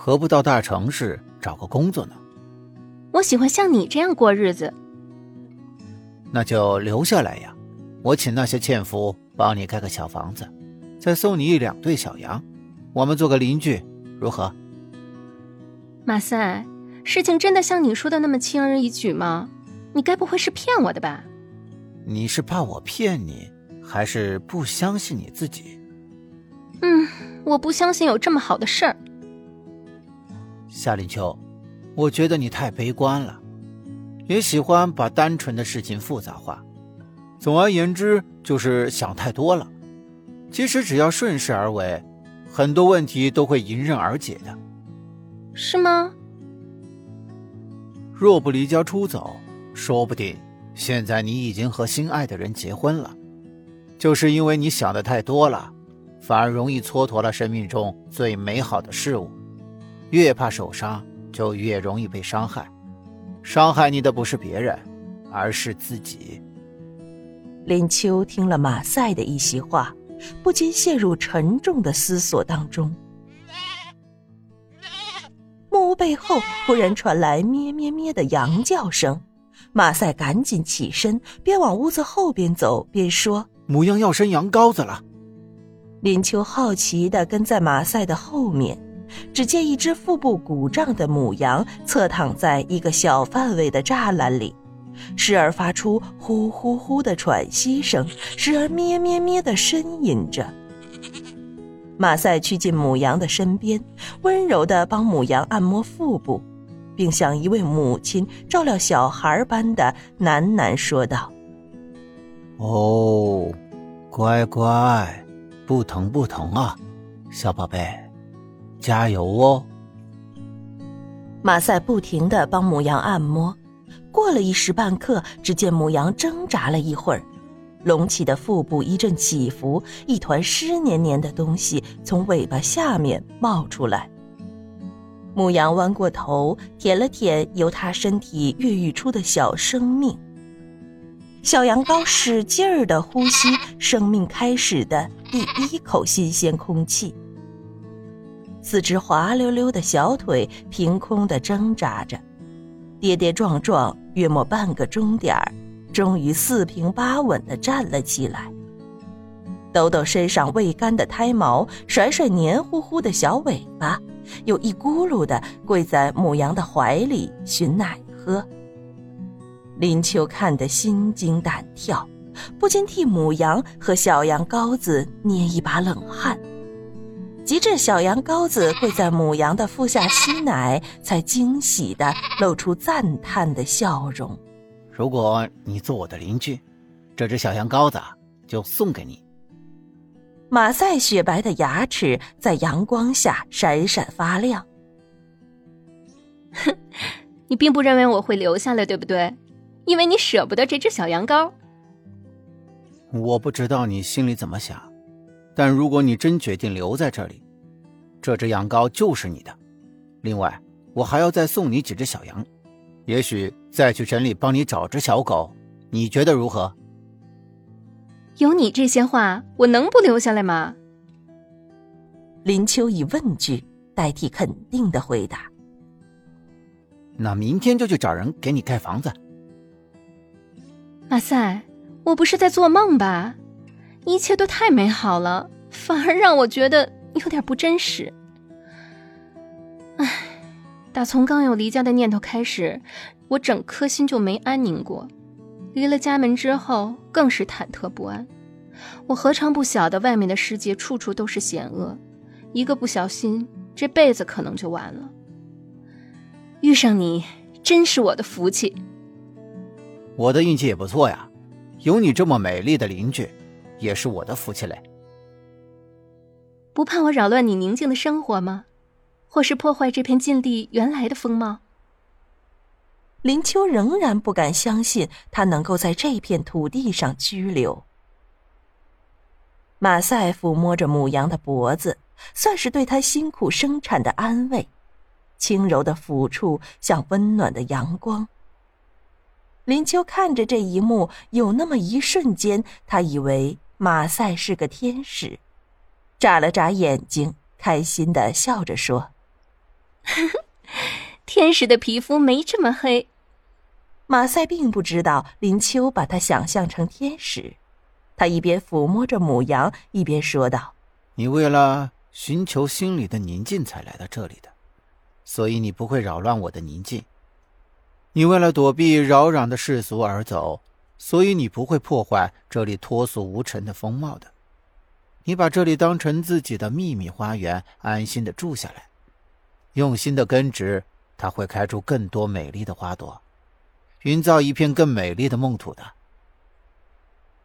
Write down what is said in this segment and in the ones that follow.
何不到大城市找个工作呢？我喜欢像你这样过日子。那就留下来呀！我请那些纤夫帮你盖个小房子，再送你一两对小羊，我们做个邻居，如何？马赛，事情真的像你说的那么轻而易举吗？你该不会是骗我的吧？你是怕我骗你，还是不相信你自己？嗯，我不相信有这么好的事儿。夏林秋，我觉得你太悲观了，也喜欢把单纯的事情复杂化。总而言之，就是想太多了。其实只要顺势而为，很多问题都会迎刃而解的。是吗？若不离家出走，说不定现在你已经和心爱的人结婚了。就是因为你想的太多了，反而容易蹉跎了生命中最美好的事物。越怕受伤，就越容易被伤害。伤害你的不是别人，而是自己。林秋听了马赛的一席话，不禁陷入沉重的思索当中。木屋背后忽然传来咩咩咩的羊叫声，马赛赶紧起身，边往屋子后边走，边说：“母羊要生羊羔子了。”林秋好奇的跟在马赛的后面。只见一只腹部鼓胀的母羊侧躺在一个小范围的栅栏里，时而发出呼呼呼的喘息声，时而咩咩咩的呻吟着。马赛趋近母羊的身边，温柔地帮母羊按摩腹部，并像一位母亲照料小孩般的喃喃说道：“哦，乖乖，不疼不疼啊，小宝贝。”加油哦！马赛不停的帮母羊按摩，过了一时半刻，只见母羊挣扎了一会儿，隆起的腹部一阵起伏，一团湿黏黏的东西从尾巴下面冒出来。母羊弯过头，舔了舔由它身体孕育出的小生命。小羊羔使劲儿的呼吸生命开始的第一口新鲜空气。四只滑溜溜的小腿凭空的挣扎着，跌跌撞撞，约莫半个钟点儿，终于四平八稳的站了起来。抖抖身上未干的胎毛，甩甩黏糊糊的小尾巴，又一咕噜的跪在母羊的怀里寻奶喝。林秋看得心惊胆跳，不禁替母羊和小羊羔子捏一把冷汗。及至小羊羔子跪在母羊的腹下吸奶，才惊喜的露出赞叹的笑容。如果你做我的邻居，这只小羊羔子就送给你。马赛雪白的牙齿在阳光下闪闪发亮。哼，你并不认为我会留下来，对不对？因为你舍不得这只小羊羔。我不知道你心里怎么想。但如果你真决定留在这里，这只羊羔就是你的。另外，我还要再送你几只小羊，也许再去城里帮你找只小狗，你觉得如何？有你这些话，我能不留下来吗？林秋以问句代替肯定的回答。那明天就去找人给你盖房子。马赛，我不是在做梦吧？一切都太美好了，反而让我觉得有点不真实。唉，打从刚有离家的念头开始，我整颗心就没安宁过。离了家门之后，更是忐忑不安。我何尝不晓得外面的世界处处都是险恶，一个不小心，这辈子可能就完了。遇上你，真是我的福气。我的运气也不错呀，有你这么美丽的邻居。也是我的福气嘞。不怕我扰乱你宁静的生活吗？或是破坏这片禁地原来的风貌？林秋仍然不敢相信他能够在这片土地上居留。马赛抚摸着母羊的脖子，算是对他辛苦生产的安慰，轻柔的抚触像温暖的阳光。林秋看着这一幕，有那么一瞬间，他以为。马赛是个天使，眨了眨眼睛，开心的笑着说：“天使的皮肤没这么黑。马赛并不知道林秋把他想象成天使，他一边抚摸着母羊，一边说道：“你为了寻求心里的宁静才来到这里的，所以你不会扰乱我的宁静。你为了躲避扰攘的世俗而走，所以你不会破坏这里脱俗无尘的风貌的。你把这里当成自己的秘密花园，安心的住下来，用心的根植，它会开出更多美丽的花朵。”营造一片更美丽的梦土的。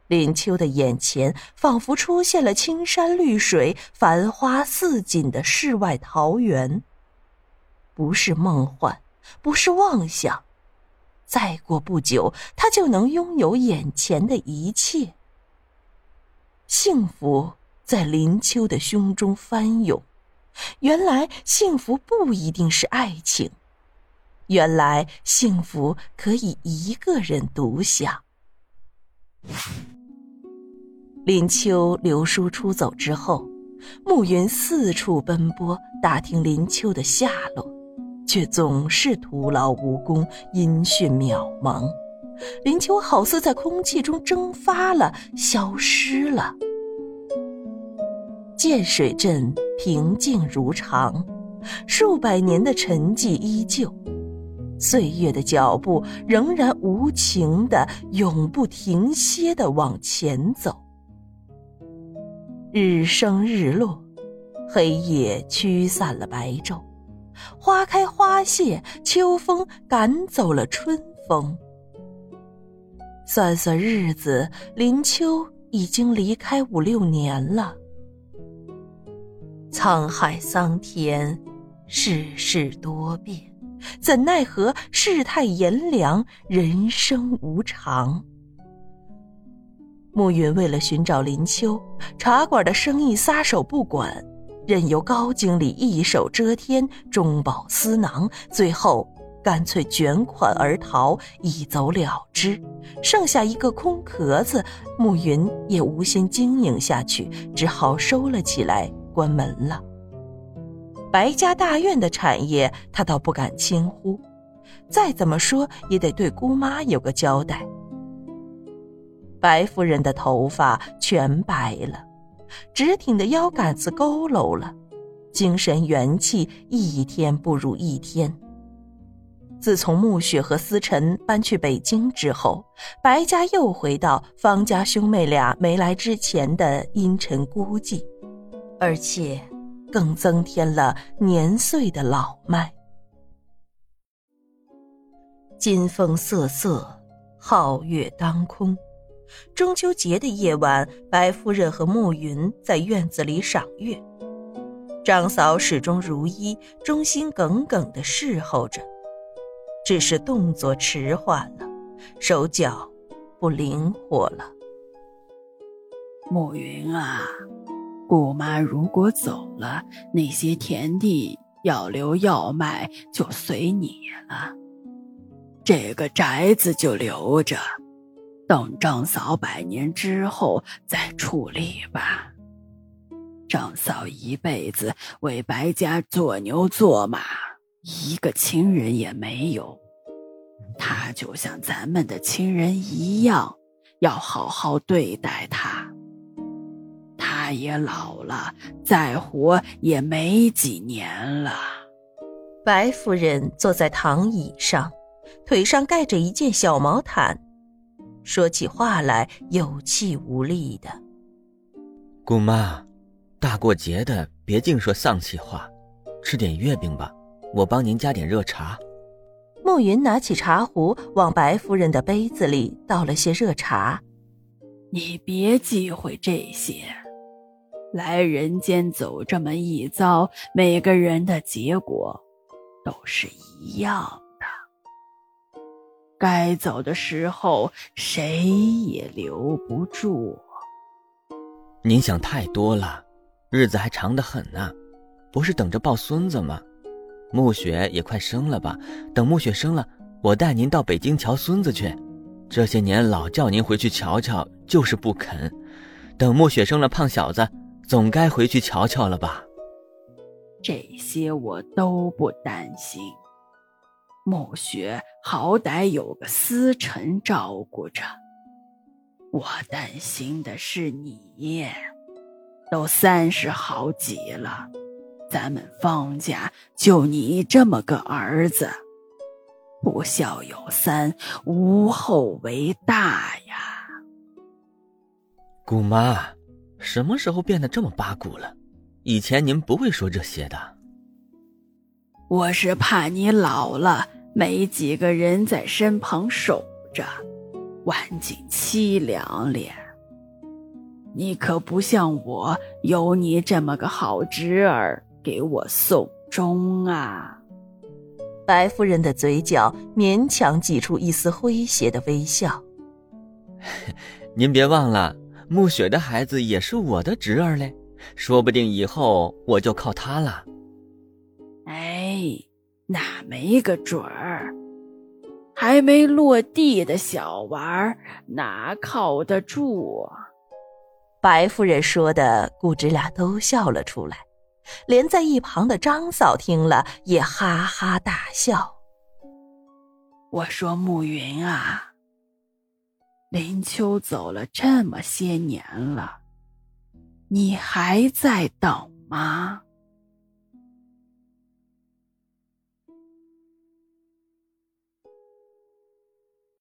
林秋的眼前仿佛出现了青山绿水、繁花似锦的世外桃源。不是梦幻，不是妄想，再过不久，他就能拥有眼前的一切。幸福在林秋的胸中翻涌。原来，幸福不一定是爱情。原来幸福可以一个人独享。林秋、刘叔出走之后，暮云四处奔波打听林秋的下落，却总是徒劳无功，音讯渺茫。林秋好似在空气中蒸发了，消失了。建水镇平静如常，数百年的沉寂依旧。岁月的脚步仍然无情的、永不停歇的往前走。日升日落，黑夜驱散了白昼，花开花谢，秋风赶走了春风。算算日子，林秋已经离开五六年了。沧海桑田，世事多变。怎奈何世态炎凉，人生无常。暮云为了寻找林秋，茶馆的生意撒手不管，任由高经理一手遮天，中饱私囊，最后干脆卷款而逃，一走了之，剩下一个空壳子。暮云也无心经营下去，只好收了起来，关门了。白家大院的产业，他倒不敢轻忽，再怎么说也得对姑妈有个交代。白夫人的头发全白了，直挺的腰杆子佝偻了，精神元气一天不如一天。自从暮雪和思辰搬去北京之后，白家又回到方家兄妹俩没来之前的阴沉孤寂，而且。更增添了年岁的老迈。金风瑟瑟，皓月当空。中秋节的夜晚，白夫人和暮云在院子里赏月。张嫂始终如一，忠心耿耿的侍候着，只是动作迟缓了，手脚不灵活了。暮云啊！姑妈如果走了，那些田地要留要卖就随你了。这个宅子就留着，等张嫂百年之后再处理吧。张嫂一辈子为白家做牛做马，一个亲人也没有。她就像咱们的亲人一样，要好好对待她。他也老了，再活也没几年了。白夫人坐在躺椅上，腿上盖着一件小毛毯，说起话来有气无力的。姑妈，大过节的别净说丧气话，吃点月饼吧，我帮您加点热茶。暮云拿起茶壶，往白夫人的杯子里倒了些热茶。你别忌讳这些。来人间走这么一遭，每个人的结果都是一样的。该走的时候，谁也留不住。您想太多了，日子还长得很呢，不是等着抱孙子吗？暮雪也快生了吧？等暮雪生了，我带您到北京瞧孙子去。这些年老叫您回去瞧瞧，就是不肯。等暮雪生了胖小子。总该回去瞧瞧了吧。这些我都不担心。暮雪好歹有个司晨照顾着，我担心的是你。都三十好几了，咱们方家就你这么个儿子，不孝有三，无后为大呀。姑妈，什么时候变得这么八股了？以前您不会说这些的。我是怕你老了没几个人在身旁守着，晚景凄凉咧。你可不像我，有你这么个好侄儿给我送终啊！白夫人的嘴角勉强挤出一丝诙谐的微笑。您别忘了，暮雪的孩子也是我的侄儿嘞，说不定以后我就靠他了。哎，那没个准儿，还没落地的小娃儿哪靠得住？白夫人说的，姑侄俩都笑了出来，连在一旁的张嫂听了也哈哈大笑。我说暮云啊，林秋走了这么些年了，你还在等吗？